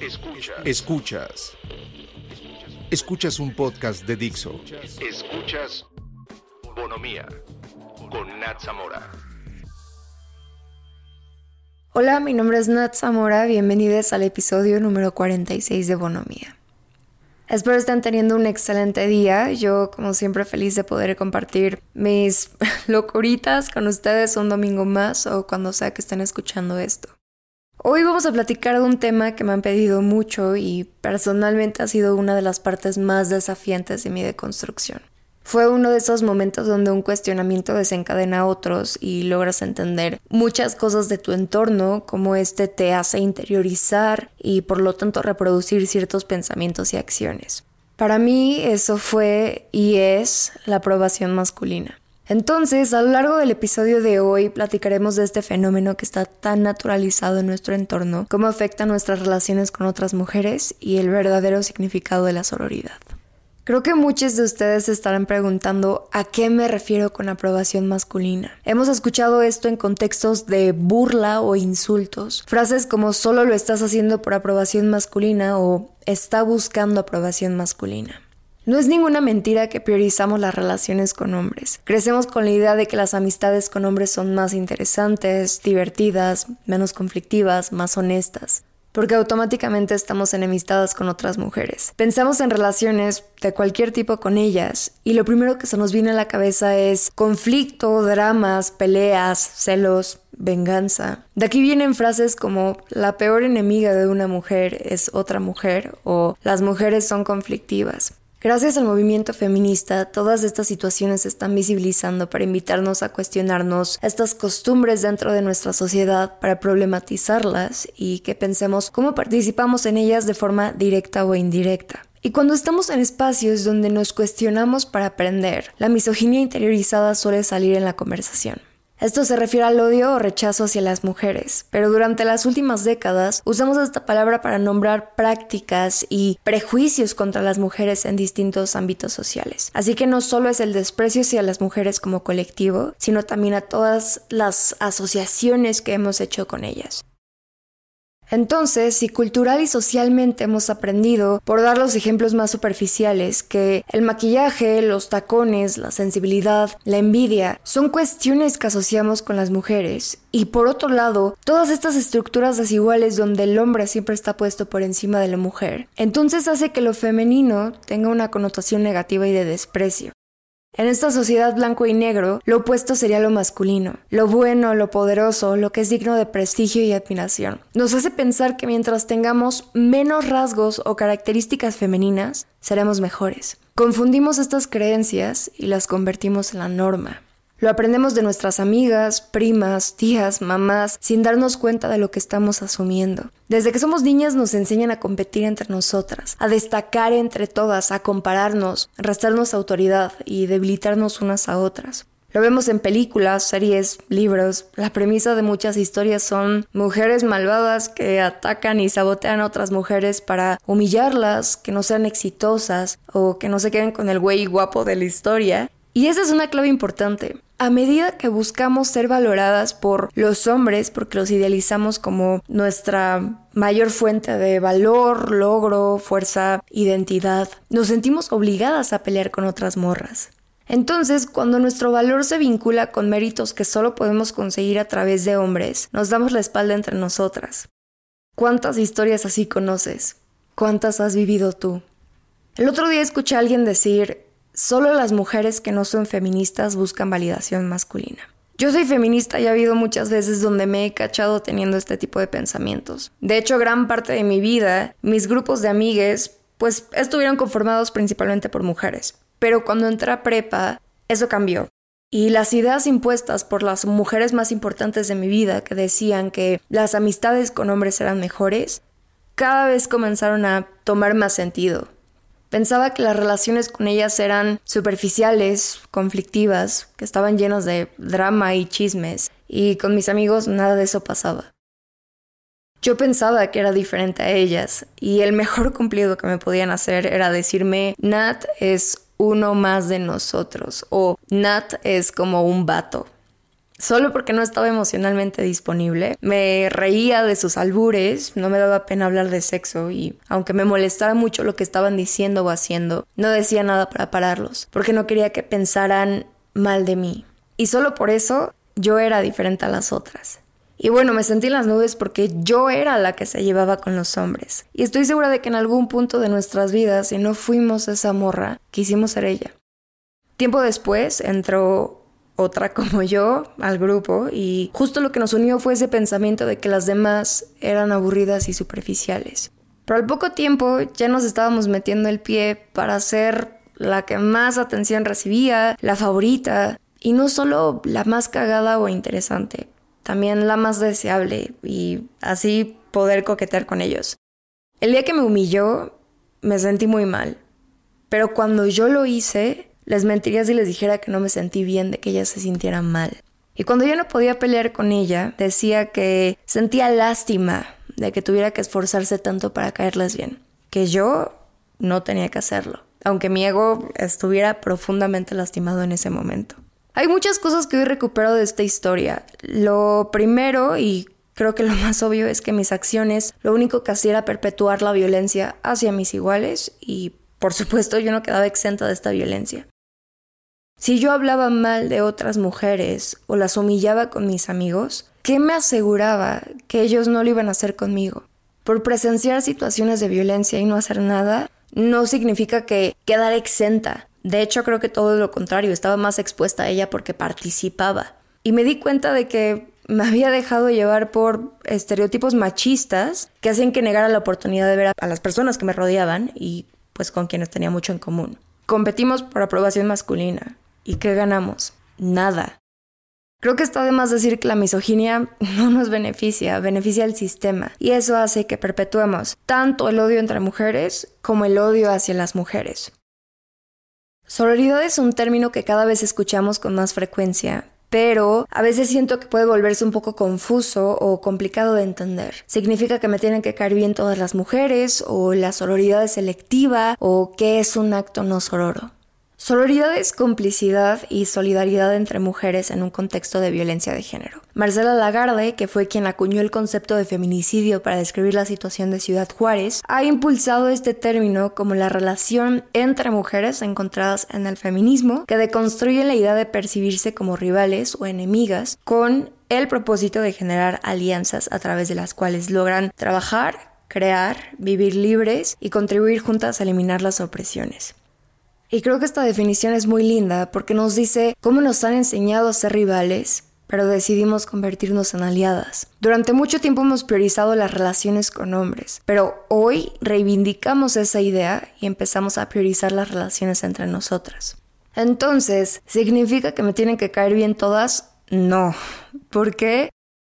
Escuchas. Escuchas. Escuchas un podcast de Dixo. Escuchas Bonomía con Nat Zamora. Hola, mi nombre es Nat Zamora. Bienvenidos al episodio número 46 de Bonomía. Espero estén teniendo un excelente día. Yo, como siempre, feliz de poder compartir mis locuritas con ustedes un domingo más o cuando sea que estén escuchando esto. Hoy vamos a platicar de un tema que me han pedido mucho y personalmente ha sido una de las partes más desafiantes de mi deconstrucción. Fue uno de esos momentos donde un cuestionamiento desencadena a otros y logras entender muchas cosas de tu entorno, como este te hace interiorizar y por lo tanto reproducir ciertos pensamientos y acciones. Para mí eso fue y es la aprobación masculina. Entonces, a lo largo del episodio de hoy platicaremos de este fenómeno que está tan naturalizado en nuestro entorno, cómo afecta nuestras relaciones con otras mujeres y el verdadero significado de la sororidad. Creo que muchos de ustedes estarán preguntando a qué me refiero con aprobación masculina. Hemos escuchado esto en contextos de burla o insultos. Frases como solo lo estás haciendo por aprobación masculina o está buscando aprobación masculina. No es ninguna mentira que priorizamos las relaciones con hombres. Crecemos con la idea de que las amistades con hombres son más interesantes, divertidas, menos conflictivas, más honestas porque automáticamente estamos enemistadas con otras mujeres. Pensamos en relaciones de cualquier tipo con ellas y lo primero que se nos viene a la cabeza es conflicto, dramas, peleas, celos, venganza. De aquí vienen frases como la peor enemiga de una mujer es otra mujer o las mujeres son conflictivas. Gracias al movimiento feminista, todas estas situaciones se están visibilizando para invitarnos a cuestionarnos estas costumbres dentro de nuestra sociedad, para problematizarlas y que pensemos cómo participamos en ellas de forma directa o indirecta. Y cuando estamos en espacios donde nos cuestionamos para aprender, la misoginia interiorizada suele salir en la conversación. Esto se refiere al odio o rechazo hacia las mujeres, pero durante las últimas décadas usamos esta palabra para nombrar prácticas y prejuicios contra las mujeres en distintos ámbitos sociales. Así que no solo es el desprecio hacia las mujeres como colectivo, sino también a todas las asociaciones que hemos hecho con ellas. Entonces, si cultural y socialmente hemos aprendido, por dar los ejemplos más superficiales, que el maquillaje, los tacones, la sensibilidad, la envidia, son cuestiones que asociamos con las mujeres, y por otro lado, todas estas estructuras desiguales donde el hombre siempre está puesto por encima de la mujer, entonces hace que lo femenino tenga una connotación negativa y de desprecio. En esta sociedad blanco y negro, lo opuesto sería lo masculino, lo bueno, lo poderoso, lo que es digno de prestigio y admiración. Nos hace pensar que mientras tengamos menos rasgos o características femeninas, seremos mejores. Confundimos estas creencias y las convertimos en la norma. Lo aprendemos de nuestras amigas, primas, tías, mamás, sin darnos cuenta de lo que estamos asumiendo. Desde que somos niñas nos enseñan a competir entre nosotras, a destacar entre todas, a compararnos, restarnos autoridad y debilitarnos unas a otras. Lo vemos en películas, series, libros. La premisa de muchas historias son mujeres malvadas que atacan y sabotean a otras mujeres para humillarlas, que no sean exitosas o que no se queden con el güey guapo de la historia. Y esa es una clave importante a medida que buscamos ser valoradas por los hombres, porque los idealizamos como nuestra mayor fuente de valor, logro, fuerza, identidad, nos sentimos obligadas a pelear con otras morras. Entonces, cuando nuestro valor se vincula con méritos que solo podemos conseguir a través de hombres, nos damos la espalda entre nosotras. ¿Cuántas historias así conoces? ¿Cuántas has vivido tú? El otro día escuché a alguien decir, Solo las mujeres que no son feministas buscan validación masculina. Yo soy feminista y ha habido muchas veces donde me he cachado teniendo este tipo de pensamientos. De hecho, gran parte de mi vida, mis grupos de amigues, pues estuvieron conformados principalmente por mujeres. Pero cuando entré a prepa, eso cambió. Y las ideas impuestas por las mujeres más importantes de mi vida, que decían que las amistades con hombres eran mejores, cada vez comenzaron a tomar más sentido. Pensaba que las relaciones con ellas eran superficiales, conflictivas, que estaban llenas de drama y chismes, y con mis amigos nada de eso pasaba. Yo pensaba que era diferente a ellas, y el mejor cumplido que me podían hacer era decirme, Nat es uno más de nosotros, o Nat es como un vato. Solo porque no estaba emocionalmente disponible. Me reía de sus albures, no me daba pena hablar de sexo y aunque me molestara mucho lo que estaban diciendo o haciendo, no decía nada para pararlos, porque no quería que pensaran mal de mí. Y solo por eso yo era diferente a las otras. Y bueno, me sentí en las nubes porque yo era la que se llevaba con los hombres. Y estoy segura de que en algún punto de nuestras vidas, si no fuimos esa morra, quisimos ser ella. Tiempo después entró otra como yo al grupo y justo lo que nos unió fue ese pensamiento de que las demás eran aburridas y superficiales. Pero al poco tiempo ya nos estábamos metiendo el pie para ser la que más atención recibía, la favorita, y no solo la más cagada o interesante, también la más deseable y así poder coquetear con ellos. El día que me humilló, me sentí muy mal, pero cuando yo lo hice, les mentiría si les dijera que no me sentí bien de que ella se sintiera mal. Y cuando yo no podía pelear con ella, decía que sentía lástima de que tuviera que esforzarse tanto para caerles bien, que yo no tenía que hacerlo, aunque mi ego estuviera profundamente lastimado en ese momento. Hay muchas cosas que hoy recupero de esta historia. Lo primero, y creo que lo más obvio, es que mis acciones lo único que hacía era perpetuar la violencia hacia mis iguales y por supuesto yo no quedaba exenta de esta violencia. Si yo hablaba mal de otras mujeres o las humillaba con mis amigos, ¿qué me aseguraba que ellos no lo iban a hacer conmigo? Por presenciar situaciones de violencia y no hacer nada, no significa que quedar exenta. De hecho, creo que todo lo contrario, estaba más expuesta a ella porque participaba. Y me di cuenta de que me había dejado llevar por estereotipos machistas que hacían que negara la oportunidad de ver a las personas que me rodeaban y pues con quienes tenía mucho en común. Competimos por aprobación masculina. ¿Y qué ganamos? Nada. Creo que está de más decir que la misoginia no nos beneficia, beneficia al sistema. Y eso hace que perpetuemos tanto el odio entre mujeres como el odio hacia las mujeres. Sororidad es un término que cada vez escuchamos con más frecuencia, pero a veces siento que puede volverse un poco confuso o complicado de entender. ¿Significa que me tienen que caer bien todas las mujeres? ¿O la sororidad es selectiva? ¿O qué es un acto no sororo? Sororidad es complicidad y solidaridad entre mujeres en un contexto de violencia de género. Marcela Lagarde, que fue quien acuñó el concepto de feminicidio para describir la situación de Ciudad Juárez, ha impulsado este término como la relación entre mujeres encontradas en el feminismo que deconstruye la idea de percibirse como rivales o enemigas con el propósito de generar alianzas a través de las cuales logran trabajar, crear, vivir libres y contribuir juntas a eliminar las opresiones. Y creo que esta definición es muy linda porque nos dice cómo nos han enseñado a ser rivales, pero decidimos convertirnos en aliadas. Durante mucho tiempo hemos priorizado las relaciones con hombres, pero hoy reivindicamos esa idea y empezamos a priorizar las relaciones entre nosotras. Entonces, ¿significa que me tienen que caer bien todas? No. ¿Por qué?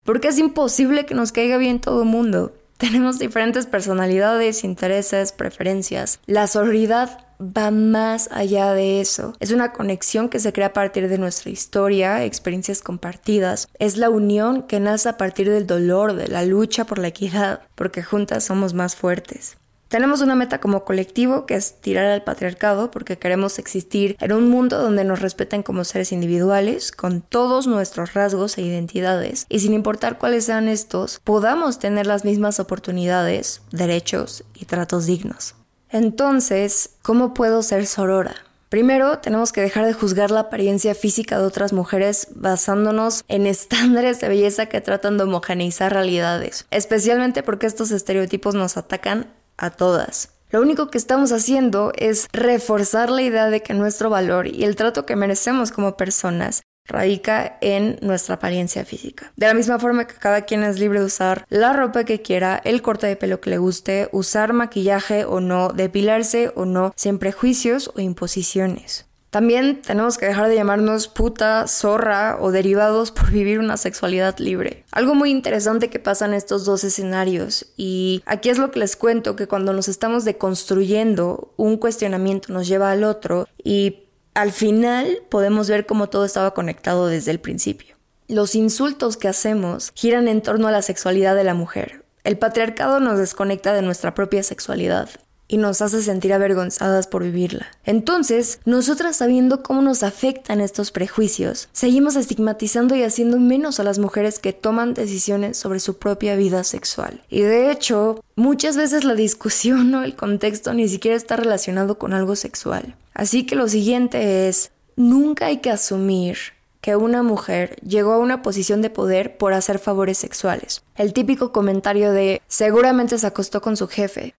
Porque es imposible que nos caiga bien todo el mundo. Tenemos diferentes personalidades, intereses, preferencias. La sororidad va más allá de eso. Es una conexión que se crea a partir de nuestra historia, experiencias compartidas. Es la unión que nace a partir del dolor, de la lucha por la equidad, porque juntas somos más fuertes. Tenemos una meta como colectivo que es tirar al patriarcado porque queremos existir en un mundo donde nos respeten como seres individuales, con todos nuestros rasgos e identidades, y sin importar cuáles sean estos, podamos tener las mismas oportunidades, derechos y tratos dignos. Entonces, ¿cómo puedo ser sorora? Primero, tenemos que dejar de juzgar la apariencia física de otras mujeres basándonos en estándares de belleza que tratan de homogeneizar realidades, especialmente porque estos estereotipos nos atacan a todas. Lo único que estamos haciendo es reforzar la idea de que nuestro valor y el trato que merecemos como personas radica en nuestra apariencia física. De la misma forma que cada quien es libre de usar la ropa que quiera, el corte de pelo que le guste, usar maquillaje o no, depilarse o no, sin prejuicios o imposiciones. También tenemos que dejar de llamarnos puta, zorra o derivados por vivir una sexualidad libre. Algo muy interesante que pasa en estos dos escenarios y aquí es lo que les cuento que cuando nos estamos deconstruyendo un cuestionamiento nos lleva al otro y al final podemos ver cómo todo estaba conectado desde el principio. Los insultos que hacemos giran en torno a la sexualidad de la mujer. El patriarcado nos desconecta de nuestra propia sexualidad y nos hace sentir avergonzadas por vivirla. Entonces, nosotras sabiendo cómo nos afectan estos prejuicios, seguimos estigmatizando y haciendo menos a las mujeres que toman decisiones sobre su propia vida sexual. Y de hecho, muchas veces la discusión o el contexto ni siquiera está relacionado con algo sexual. Así que lo siguiente es, nunca hay que asumir que una mujer llegó a una posición de poder por hacer favores sexuales. El típico comentario de seguramente se acostó con su jefe.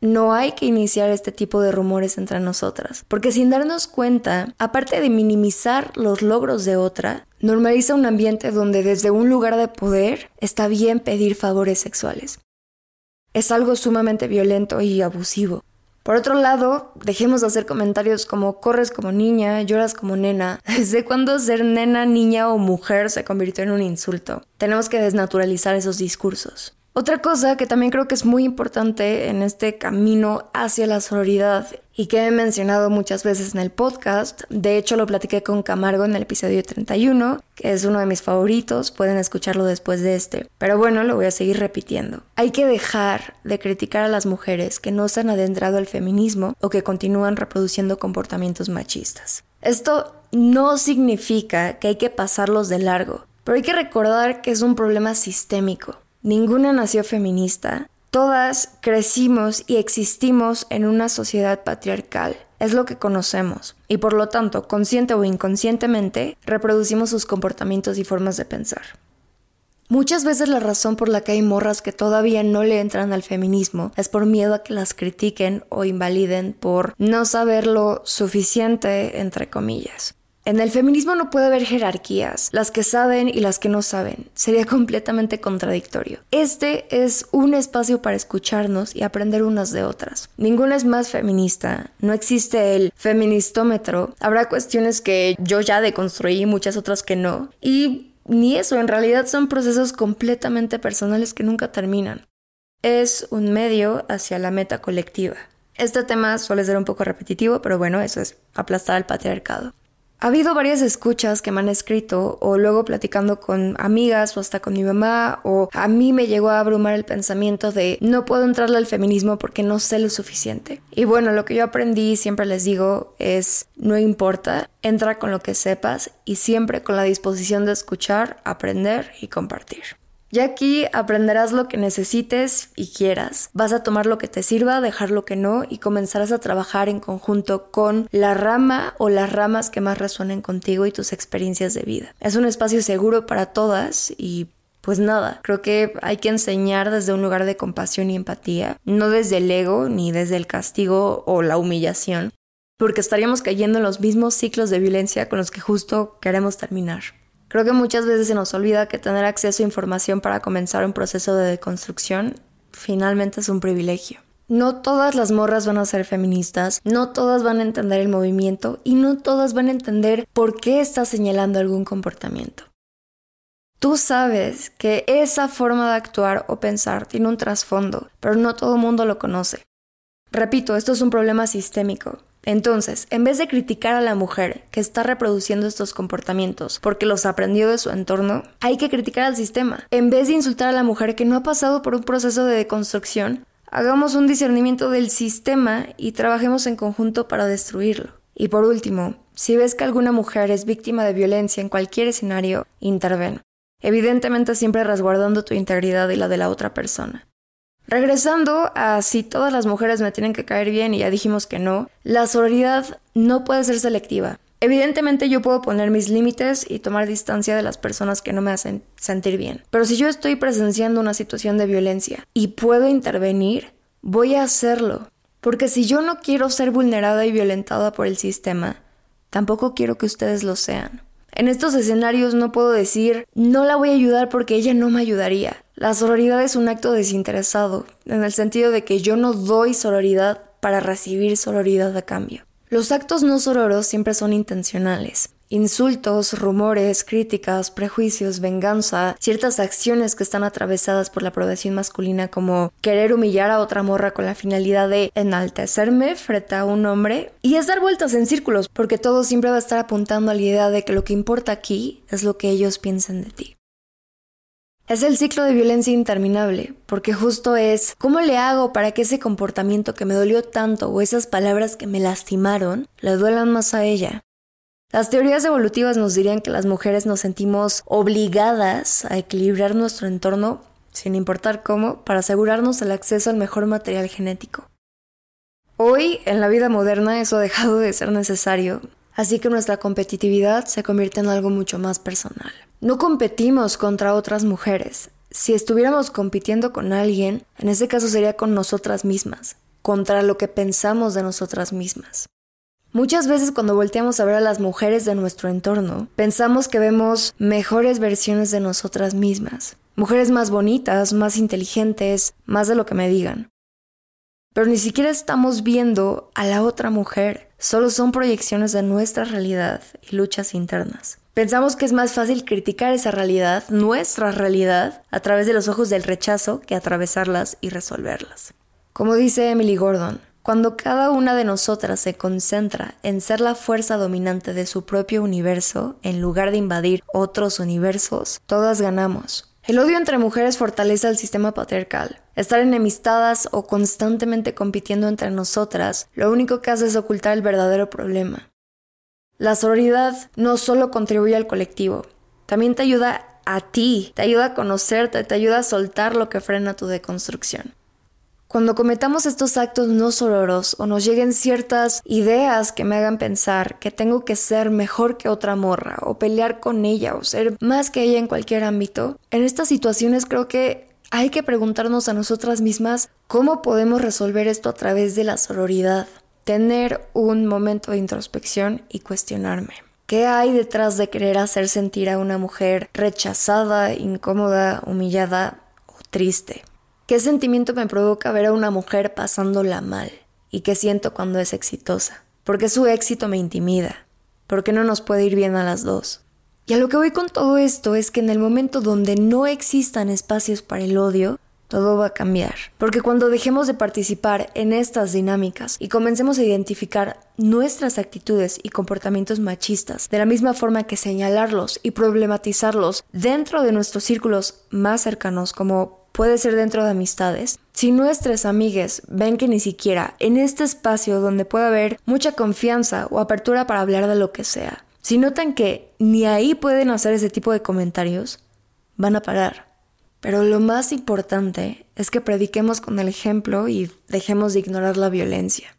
No hay que iniciar este tipo de rumores entre nosotras, porque sin darnos cuenta, aparte de minimizar los logros de otra, normaliza un ambiente donde desde un lugar de poder está bien pedir favores sexuales. Es algo sumamente violento y abusivo. Por otro lado, dejemos de hacer comentarios como corres como niña, lloras como nena. ¿Desde cuándo ser nena, niña o mujer se convirtió en un insulto? Tenemos que desnaturalizar esos discursos. Otra cosa que también creo que es muy importante en este camino hacia la sororidad y que he mencionado muchas veces en el podcast, de hecho lo platiqué con Camargo en el episodio 31, que es uno de mis favoritos, pueden escucharlo después de este, pero bueno, lo voy a seguir repitiendo. Hay que dejar de criticar a las mujeres que no se han adentrado al feminismo o que continúan reproduciendo comportamientos machistas. Esto no significa que hay que pasarlos de largo, pero hay que recordar que es un problema sistémico Ninguna nació feminista. Todas crecimos y existimos en una sociedad patriarcal. Es lo que conocemos. Y por lo tanto, consciente o inconscientemente, reproducimos sus comportamientos y formas de pensar. Muchas veces la razón por la que hay morras que todavía no le entran al feminismo es por miedo a que las critiquen o invaliden por no saber lo suficiente, entre comillas. En el feminismo no puede haber jerarquías, las que saben y las que no saben. Sería completamente contradictorio. Este es un espacio para escucharnos y aprender unas de otras. Ninguna es más feminista, no existe el feministómetro. Habrá cuestiones que yo ya deconstruí y muchas otras que no. Y ni eso, en realidad son procesos completamente personales que nunca terminan. Es un medio hacia la meta colectiva. Este tema suele ser un poco repetitivo, pero bueno, eso es aplastar al patriarcado. Ha habido varias escuchas que me han escrito o luego platicando con amigas o hasta con mi mamá o a mí me llegó a abrumar el pensamiento de no puedo entrarle al feminismo porque no sé lo suficiente. Y bueno, lo que yo aprendí siempre les digo es no importa, entra con lo que sepas y siempre con la disposición de escuchar, aprender y compartir. Ya aquí aprenderás lo que necesites y quieras. Vas a tomar lo que te sirva, dejar lo que no y comenzarás a trabajar en conjunto con la rama o las ramas que más resuenen contigo y tus experiencias de vida. Es un espacio seguro para todas y pues nada, creo que hay que enseñar desde un lugar de compasión y empatía, no desde el ego ni desde el castigo o la humillación, porque estaríamos cayendo en los mismos ciclos de violencia con los que justo queremos terminar. Creo que muchas veces se nos olvida que tener acceso a información para comenzar un proceso de deconstrucción finalmente es un privilegio. No todas las morras van a ser feministas, no todas van a entender el movimiento y no todas van a entender por qué está señalando algún comportamiento. Tú sabes que esa forma de actuar o pensar tiene un trasfondo, pero no todo el mundo lo conoce. Repito, esto es un problema sistémico. Entonces, en vez de criticar a la mujer que está reproduciendo estos comportamientos porque los aprendió de su entorno, hay que criticar al sistema. En vez de insultar a la mujer que no ha pasado por un proceso de deconstrucción, hagamos un discernimiento del sistema y trabajemos en conjunto para destruirlo. Y por último, si ves que alguna mujer es víctima de violencia en cualquier escenario, interven. Evidentemente siempre resguardando tu integridad y la de la otra persona. Regresando a si todas las mujeres me tienen que caer bien y ya dijimos que no, la sororidad no puede ser selectiva. Evidentemente yo puedo poner mis límites y tomar distancia de las personas que no me hacen sentir bien. Pero si yo estoy presenciando una situación de violencia y puedo intervenir, voy a hacerlo. Porque si yo no quiero ser vulnerada y violentada por el sistema, tampoco quiero que ustedes lo sean. En estos escenarios no puedo decir, no la voy a ayudar porque ella no me ayudaría. La sororidad es un acto desinteresado, en el sentido de que yo no doy sororidad para recibir sororidad a cambio. Los actos no sororos siempre son intencionales. Insultos, rumores, críticas, prejuicios, venganza, ciertas acciones que están atravesadas por la aprobación masculina como querer humillar a otra morra con la finalidad de enaltecerme frente a un hombre y es dar vueltas en círculos porque todo siempre va a estar apuntando a la idea de que lo que importa aquí es lo que ellos piensan de ti. Es el ciclo de violencia interminable, porque justo es ¿cómo le hago para que ese comportamiento que me dolió tanto o esas palabras que me lastimaron le duelan más a ella? Las teorías evolutivas nos dirían que las mujeres nos sentimos obligadas a equilibrar nuestro entorno, sin importar cómo, para asegurarnos el acceso al mejor material genético. Hoy, en la vida moderna, eso ha dejado de ser necesario, así que nuestra competitividad se convierte en algo mucho más personal. No competimos contra otras mujeres. Si estuviéramos compitiendo con alguien, en ese caso sería con nosotras mismas, contra lo que pensamos de nosotras mismas. Muchas veces cuando volteamos a ver a las mujeres de nuestro entorno, pensamos que vemos mejores versiones de nosotras mismas, mujeres más bonitas, más inteligentes, más de lo que me digan. Pero ni siquiera estamos viendo a la otra mujer, solo son proyecciones de nuestra realidad y luchas internas. Pensamos que es más fácil criticar esa realidad, nuestra realidad, a través de los ojos del rechazo que atravesarlas y resolverlas. Como dice Emily Gordon, cuando cada una de nosotras se concentra en ser la fuerza dominante de su propio universo, en lugar de invadir otros universos, todas ganamos. El odio entre mujeres fortalece el sistema patriarcal. Estar enemistadas o constantemente compitiendo entre nosotras, lo único que hace es ocultar el verdadero problema. La sororidad no solo contribuye al colectivo, también te ayuda a ti, te ayuda a conocerte, te ayuda a soltar lo que frena tu deconstrucción. Cuando cometamos estos actos no sororos o nos lleguen ciertas ideas que me hagan pensar que tengo que ser mejor que otra morra o pelear con ella o ser más que ella en cualquier ámbito, en estas situaciones creo que hay que preguntarnos a nosotras mismas cómo podemos resolver esto a través de la sororidad tener un momento de introspección y cuestionarme. ¿Qué hay detrás de querer hacer sentir a una mujer rechazada, incómoda, humillada o triste? ¿Qué sentimiento me provoca ver a una mujer pasándola mal? ¿Y qué siento cuando es exitosa? ¿Por qué su éxito me intimida? ¿Por qué no nos puede ir bien a las dos? Y a lo que voy con todo esto es que en el momento donde no existan espacios para el odio, todo va a cambiar. Porque cuando dejemos de participar en estas dinámicas y comencemos a identificar nuestras actitudes y comportamientos machistas de la misma forma que señalarlos y problematizarlos dentro de nuestros círculos más cercanos como puede ser dentro de amistades, si nuestras amigues ven que ni siquiera en este espacio donde puede haber mucha confianza o apertura para hablar de lo que sea, si notan que ni ahí pueden hacer ese tipo de comentarios, van a parar pero lo más importante es que prediquemos con el ejemplo y dejemos de ignorar la violencia.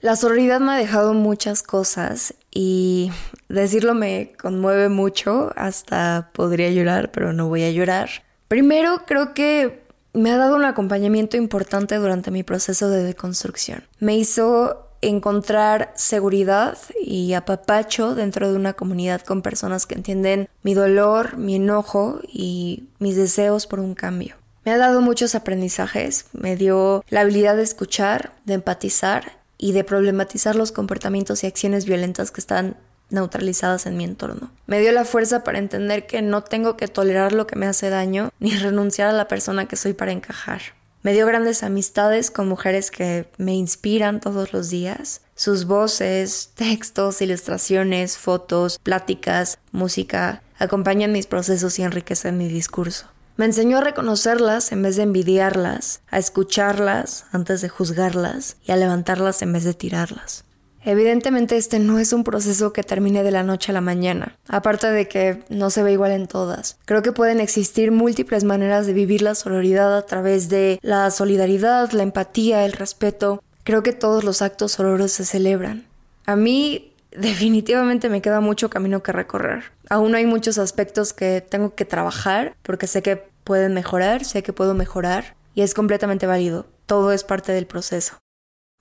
La sororidad me ha dejado muchas cosas y decirlo me conmueve mucho, hasta podría llorar, pero no voy a llorar. Primero, creo que me ha dado un acompañamiento importante durante mi proceso de deconstrucción. Me hizo encontrar seguridad y apapacho dentro de una comunidad con personas que entienden mi dolor, mi enojo y mis deseos por un cambio. Me ha dado muchos aprendizajes, me dio la habilidad de escuchar, de empatizar y de problematizar los comportamientos y acciones violentas que están neutralizadas en mi entorno. Me dio la fuerza para entender que no tengo que tolerar lo que me hace daño ni renunciar a la persona que soy para encajar. Me dio grandes amistades con mujeres que me inspiran todos los días. Sus voces, textos, ilustraciones, fotos, pláticas, música acompañan mis procesos y enriquecen mi discurso. Me enseñó a reconocerlas en vez de envidiarlas, a escucharlas antes de juzgarlas y a levantarlas en vez de tirarlas. Evidentemente este no es un proceso que termine de la noche a la mañana, aparte de que no se ve igual en todas. Creo que pueden existir múltiples maneras de vivir la sororidad a través de la solidaridad, la empatía, el respeto. Creo que todos los actos sororos se celebran. A mí definitivamente me queda mucho camino que recorrer. Aún hay muchos aspectos que tengo que trabajar porque sé que pueden mejorar, sé que puedo mejorar y es completamente válido. Todo es parte del proceso.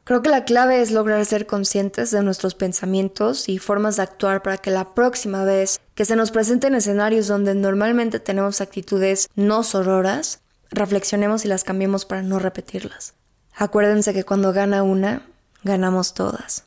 Creo que la clave es lograr ser conscientes de nuestros pensamientos y formas de actuar para que la próxima vez que se nos presenten escenarios donde normalmente tenemos actitudes no sororas, reflexionemos y las cambiemos para no repetirlas. Acuérdense que cuando gana una, ganamos todas.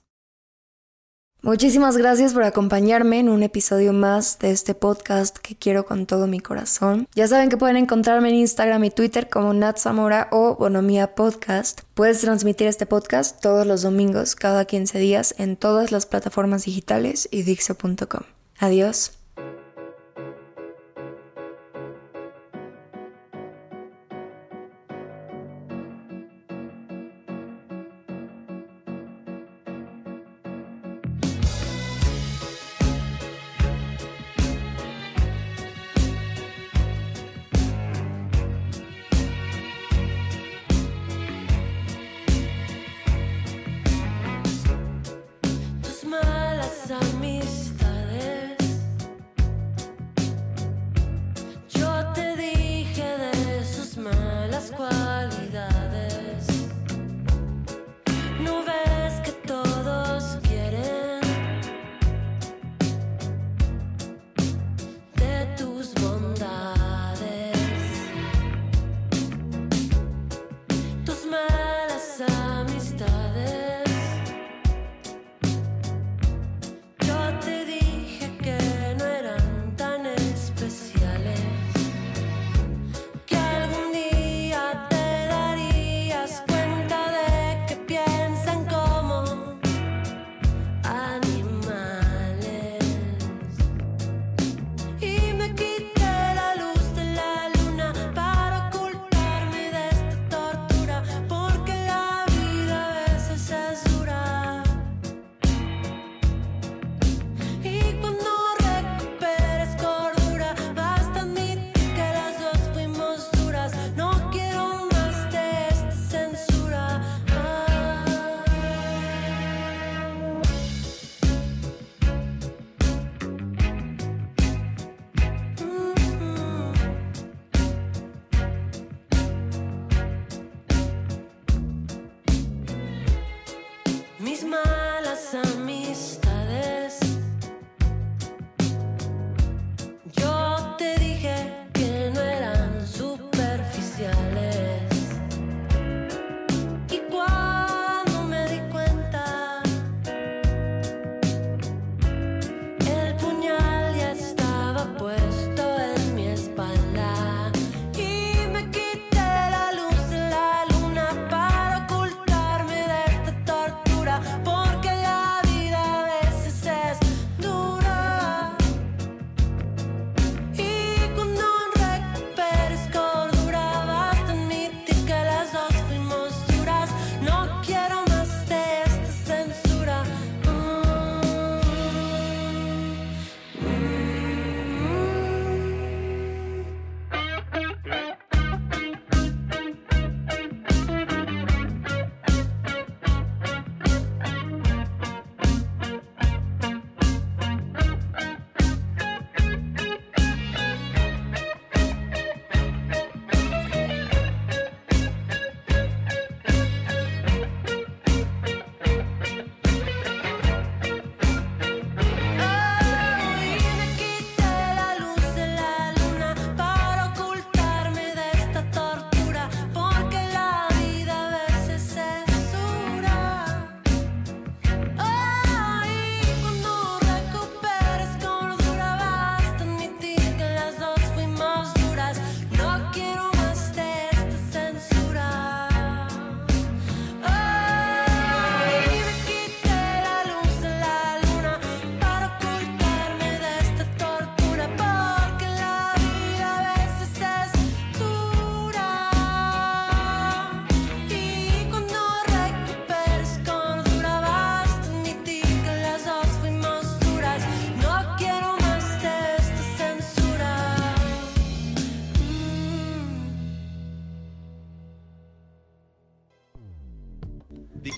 Muchísimas gracias por acompañarme en un episodio más de este podcast que quiero con todo mi corazón. Ya saben que pueden encontrarme en Instagram y Twitter como Nat Zamora o Bonomía Podcast. Puedes transmitir este podcast todos los domingos, cada 15 días, en todas las plataformas digitales y Dixo.com. Adiós.